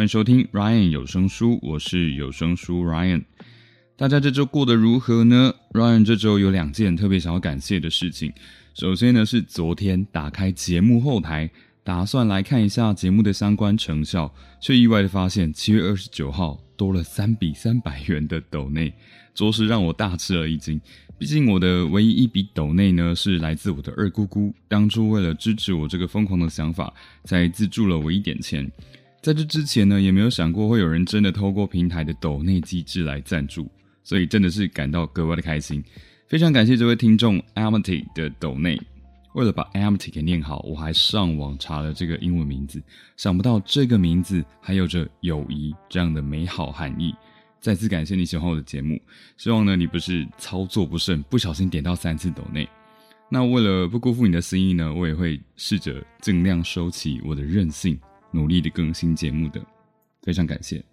欢迎收听 Ryan 有声书，我是有声书 Ryan。大家这周过得如何呢？Ryan 这周有两件特别想要感谢的事情。首先呢，是昨天打开节目后台，打算来看一下节目的相关成效，却意外的发现七月二十九号多了三笔三百元的斗内，着实让我大吃了一惊。毕竟我的唯一一笔斗内呢，是来自我的二姑姑，当初为了支持我这个疯狂的想法，才资助了我一点钱。在这之前呢，也没有想过会有人真的透过平台的抖内机制来赞助，所以真的是感到格外的开心。非常感谢这位听众 Amity 的抖内。为了把 Amity 给念好，我还上网查了这个英文名字，想不到这个名字还有着友谊这样的美好含义。再次感谢你喜欢我的节目，希望呢你不是操作不慎，不小心点到三次抖内。那为了不辜负你的心意呢，我也会试着尽量收起我的任性。努力的更新节目的，非常感谢。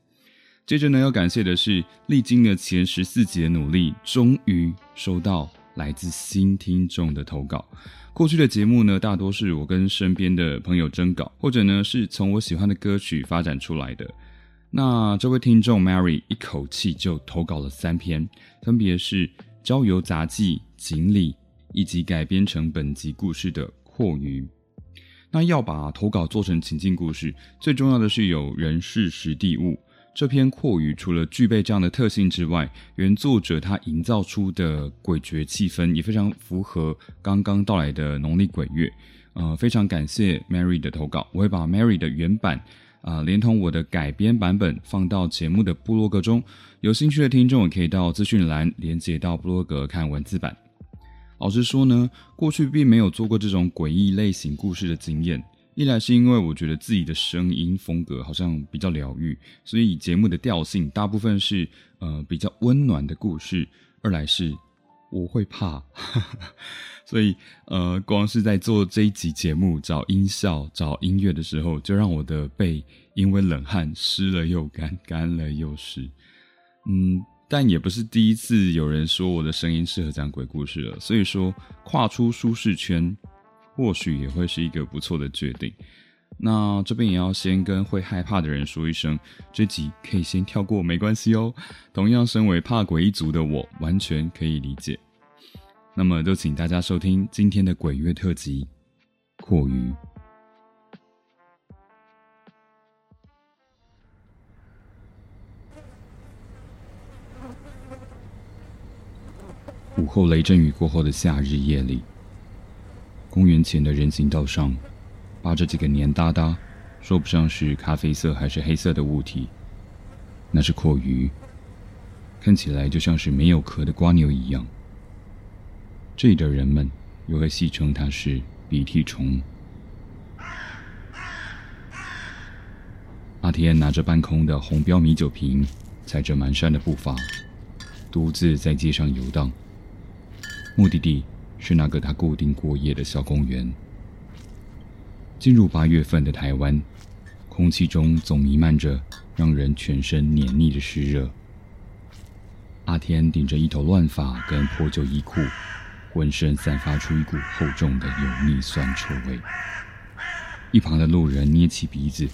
接着呢，要感谢的是，历经了前十四集的努力，终于收到来自新听众的投稿。过去的节目呢，大多是我跟身边的朋友征稿，或者呢是从我喜欢的歌曲发展出来的。那这位听众 Mary 一口气就投稿了三篇，分别是《郊游杂记》《锦鲤》，以及改编成本集故事的《阔鱼》。那要把投稿做成情境故事，最重要的是有人事实地物。这篇扩语除了具备这样的特性之外，原作者他营造出的诡谲气氛也非常符合刚刚到来的农历鬼月。呃，非常感谢 Mary 的投稿，我会把 Mary 的原版啊，连同我的改编版本放到节目的部落格中。有兴趣的听众也可以到资讯栏连接到部落格看文字版。老实说呢，过去并没有做过这种诡异类型故事的经验。一来是因为我觉得自己的声音风格好像比较疗愈，所以节目的调性大部分是呃比较温暖的故事。二来是我会怕，所以呃光是在做这一集节目找音效、找音乐的时候，就让我的背因为冷汗湿了又干，干了又湿。嗯。但也不是第一次有人说我的声音适合讲鬼故事了，所以说跨出舒适圈，或许也会是一个不错的决定。那这边也要先跟会害怕的人说一声，这集可以先跳过，没关系哦。同样身为怕鬼一族的我，完全可以理解。那么就请大家收听今天的鬼月特辑《阔鱼》。午后雷阵雨过后的夏日夜里，公园前的人行道上，扒着几个黏哒哒，说不上是咖啡色还是黑色的物体。那是阔鱼，看起来就像是没有壳的瓜牛一样。这里的人们又会戏称它是鼻涕虫。阿天拿着半空的红标米酒瓶，踩着蹒跚的步伐，独自在街上游荡。目的地是那个他固定过夜的小公园。进入八月份的台湾，空气中总弥漫着让人全身黏腻的湿热。阿天顶着一头乱发跟破旧衣裤，浑身散发出一股厚重的油腻酸臭味。一旁的路人捏起鼻子，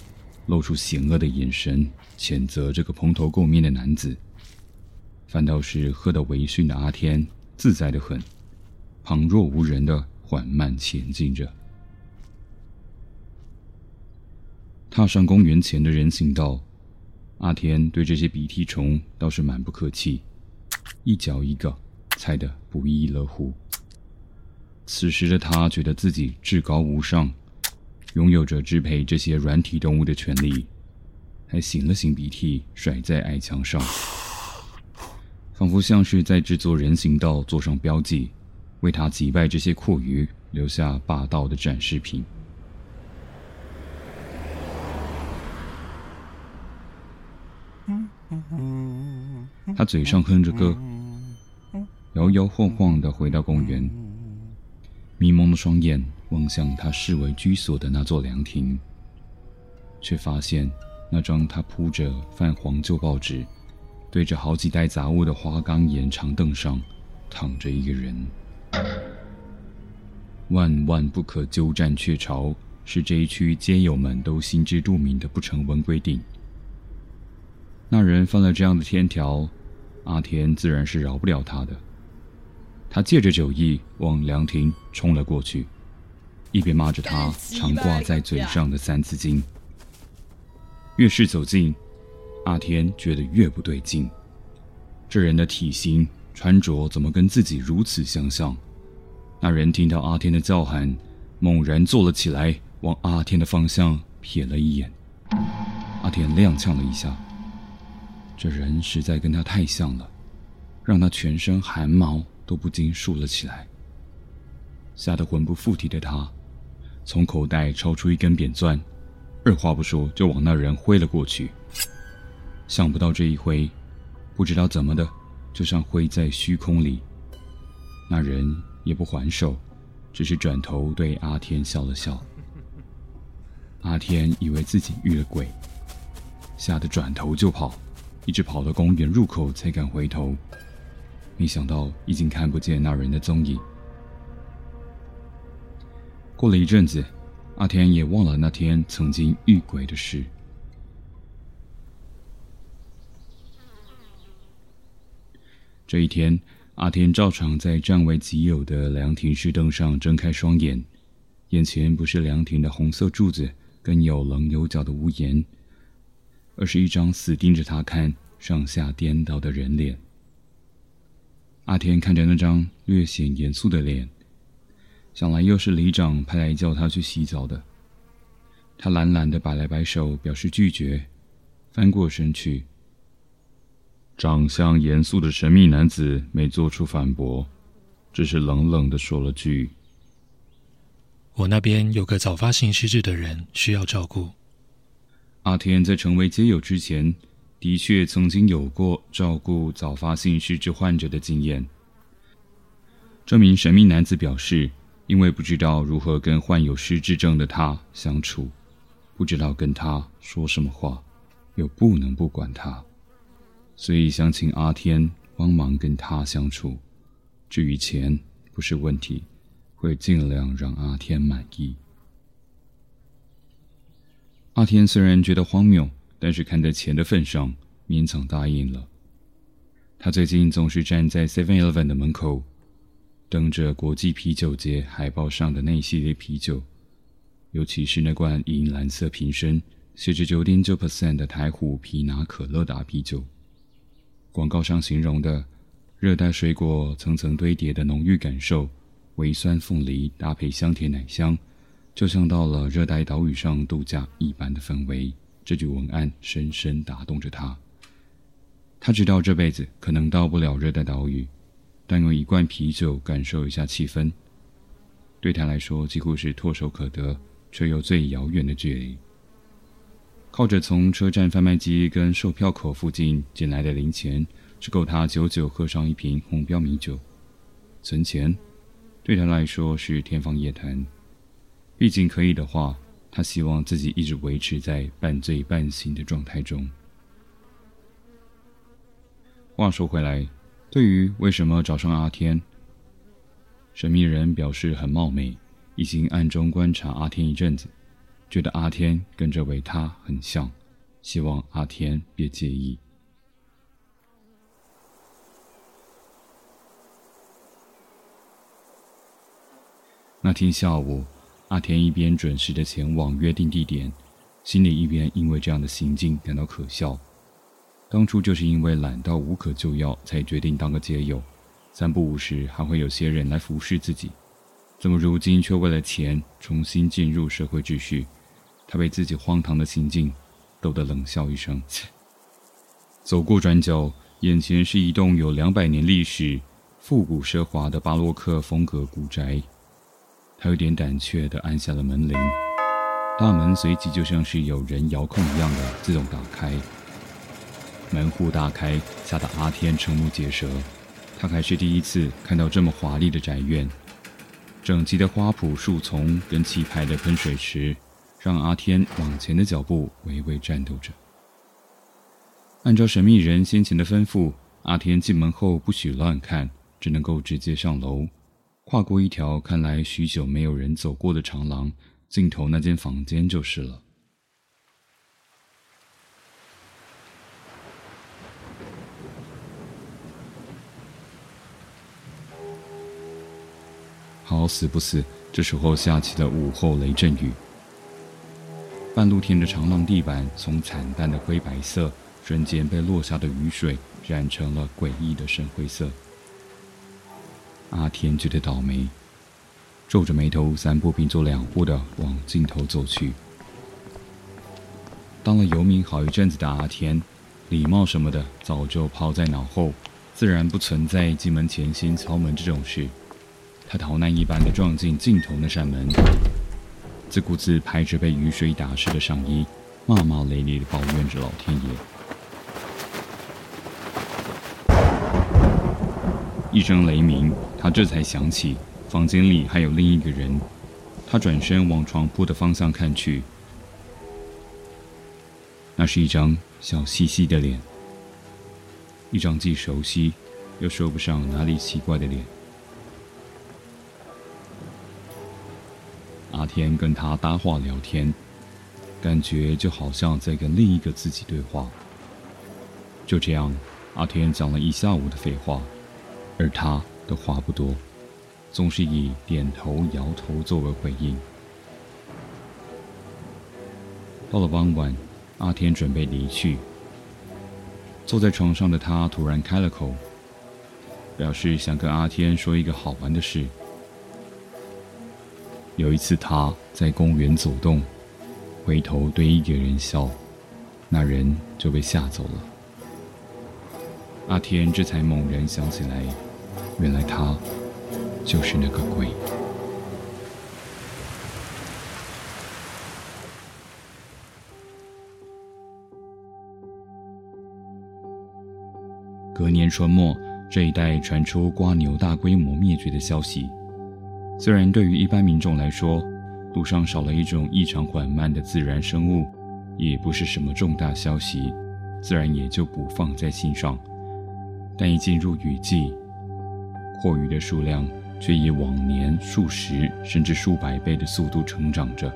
露出险恶的眼神，谴责这个蓬头垢面的男子。反倒是喝得微醺的阿天，自在的很。旁若无人的缓慢前进着，踏上公园前的人行道，阿田对这些鼻涕虫倒是蛮不客气，一脚一个踩得不亦乐乎。此时的他觉得自己至高无上，拥有着支配这些软体动物的权利，还擤了擤鼻涕，甩在矮墙上，仿佛像是在制作人行道做上标记。为他击败这些阔鱼留下霸道的展示品。他嘴上哼着歌，摇摇晃晃地回到公园，迷蒙的双眼望向他视为居所的那座凉亭，却发现那张他铺着泛黄旧报纸、对着好几袋杂物的花岗岩长凳上躺着一个人。万万不可鸠占鹊巢，是这一区街友们都心知肚明的不成文规定。那人犯了这样的天条。阿田自然是饶不了他的。他借着酒意往凉亭冲了过去，一边骂着他常挂在嘴上的三字经。越是走近，阿田觉得越不对劲。这人的体型、穿着怎么跟自己如此相像？那人听到阿天的叫喊，猛然坐了起来，往阿天的方向瞥了一眼。阿天踉跄了一下。这人实在跟他太像了，让他全身汗毛都不禁竖了起来。吓得魂不附体的他，从口袋抽出一根扁钻，二话不说就往那人挥了过去。想不到这一挥，不知道怎么的，就像挥在虚空里。那人也不还手，只是转头对阿天笑了笑。阿天以为自己遇了鬼，吓得转头就跑。一直跑到公园入口才敢回头，没想到已经看不见那人的踪影。过了一阵子，阿天也忘了那天曾经遇鬼的事。这一天，阿天照常在占为己有的凉亭石凳上睁开双眼，眼前不是凉亭的红色柱子跟有棱有角的屋檐。而是一张死盯着他看、上下颠倒的人脸。阿天看着那张略显严肃的脸，想来又是里长派来叫他去洗澡的。他懒懒的摆了摆手，表示拒绝，翻过身去。长相严肃的神秘男子没做出反驳，只是冷冷的说了句：“我那边有个早发性失智的人需要照顾。”阿天在成为街友之前，的确曾经有过照顾早发性失智患者的经验。这名神秘男子表示，因为不知道如何跟患有失智症的他相处，不知道跟他说什么话，又不能不管他，所以想请阿天帮忙跟他相处。至于钱，不是问题，会尽量让阿天满意。阿天虽然觉得荒谬，但是看在钱的份上，勉强答应了。他最近总是站在 Seven Eleven 的门口，等着国际啤酒节海报上的那系列啤酒，尤其是那罐银蓝色瓶身、写着九点九 percent 的台虎皮拿可乐达啤酒。广告上形容的热带水果层层堆叠的浓郁感受，微酸凤梨搭配香甜奶香。就像到了热带岛屿上度假一般的氛围，这句文案深深打动着他。他知道这辈子可能到不了热带岛屿，但用一罐啤酒感受一下气氛，对他来说几乎是唾手可得，却又最遥远的距离。靠着从车站贩卖机跟售票口附近捡来的零钱，只够他久久喝上一瓶红标米酒。存钱，对他来说是天方夜谭。毕竟可以的话，他希望自己一直维持在半醉半醒的状态中。话说回来，对于为什么找上阿天，神秘人表示很冒昧，已经暗中观察阿天一阵子，觉得阿天跟这位他很像，希望阿天别介意。那天下午。阿田一边准时的前往约定地点，心里一边因为这样的行径感到可笑。当初就是因为懒到无可救药，才决定当个街友，三不五时还会有些人来服侍自己。怎么如今却为了钱重新进入社会秩序？他被自己荒唐的行径逗得冷笑一声。走过转角，眼前是一栋有两百年历史、复古奢华的巴洛克风格古宅。他有点胆怯地按下了门铃，大门随即就像是有人遥控一样的自动打开。门户大开，吓得阿天瞠目结舌。他还是第一次看到这么华丽的宅院，整齐的花圃、树丛跟气派的喷水池，让阿天往前的脚步微微颤抖着。按照神秘人先前的吩咐，阿天进门后不许乱看，只能够直接上楼，跨过一条看来许久没有人走过的长廊，尽头那间房间就是了。好死不死，这时候下起了午后雷阵雨。半露天的长廊地板从惨淡的灰白色，瞬间被落下的雨水染成了诡异的深灰色。阿天觉得倒霉，皱着眉头，三步并作两步的往尽头走去。当了游民好一阵子的阿天，礼貌什么的早就抛在脑后，自然不存在进门前先敲门这种事。他逃难一般的撞进尽头那扇门，自顾自拍着被雨水打湿的上衣，骂骂咧咧的抱怨着老天爷。一声雷鸣，他这才想起房间里还有另一个人。他转身往床铺的方向看去，那是一张笑嘻嘻的脸，一张既熟悉又说不上哪里奇怪的脸。阿天跟他搭话聊天，感觉就好像在跟另一个自己对话。就这样，阿天讲了一下午的废话，而他的话不多，总是以点头摇头作为回应。到了傍晚，阿天准备离去，坐在床上的他突然开了口，表示想跟阿天说一个好玩的事。有一次，他在公园走动，回头对一个人笑，那人就被吓走了。阿天这才猛然想起来，原来他就是那个鬼。隔年春末，这一带传出瓜牛大规模灭绝的消息。虽然对于一般民众来说，路上少了一种异常缓慢的自然生物，也不是什么重大消息，自然也就不放在心上。但一进入雨季，阔鱼的数量却以往年数十甚至数百倍的速度成长着，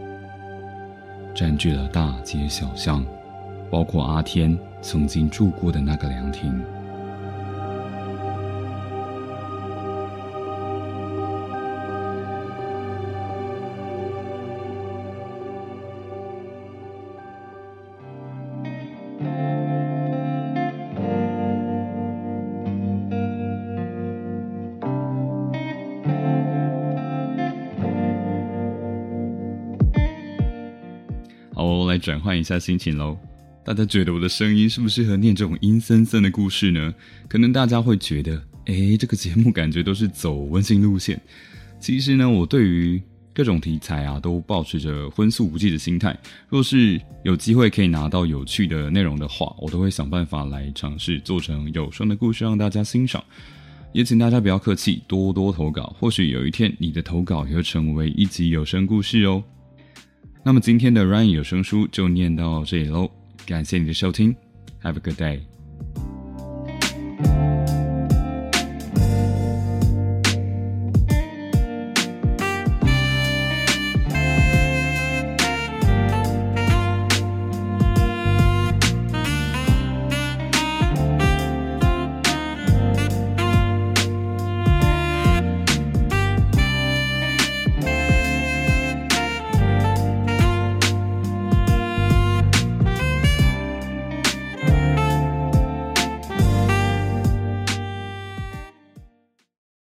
占据了大街小巷，包括阿天曾经住过的那个凉亭。来转换一下心情喽。大家觉得我的声音适不适合念这种阴森森的故事呢？可能大家会觉得，哎，这个节目感觉都是走温馨路线。其实呢，我对于各种题材啊，都保持着荤素不忌的心态。若是有机会可以拿到有趣的内容的话，我都会想办法来尝试做成有声的故事让大家欣赏。也请大家不要客气，多多投稿。或许有一天，你的投稿也会成为一集有声故事哦。那么今天的 Ryan 有声书就念到这里喽，感谢你的收听，Have a good day。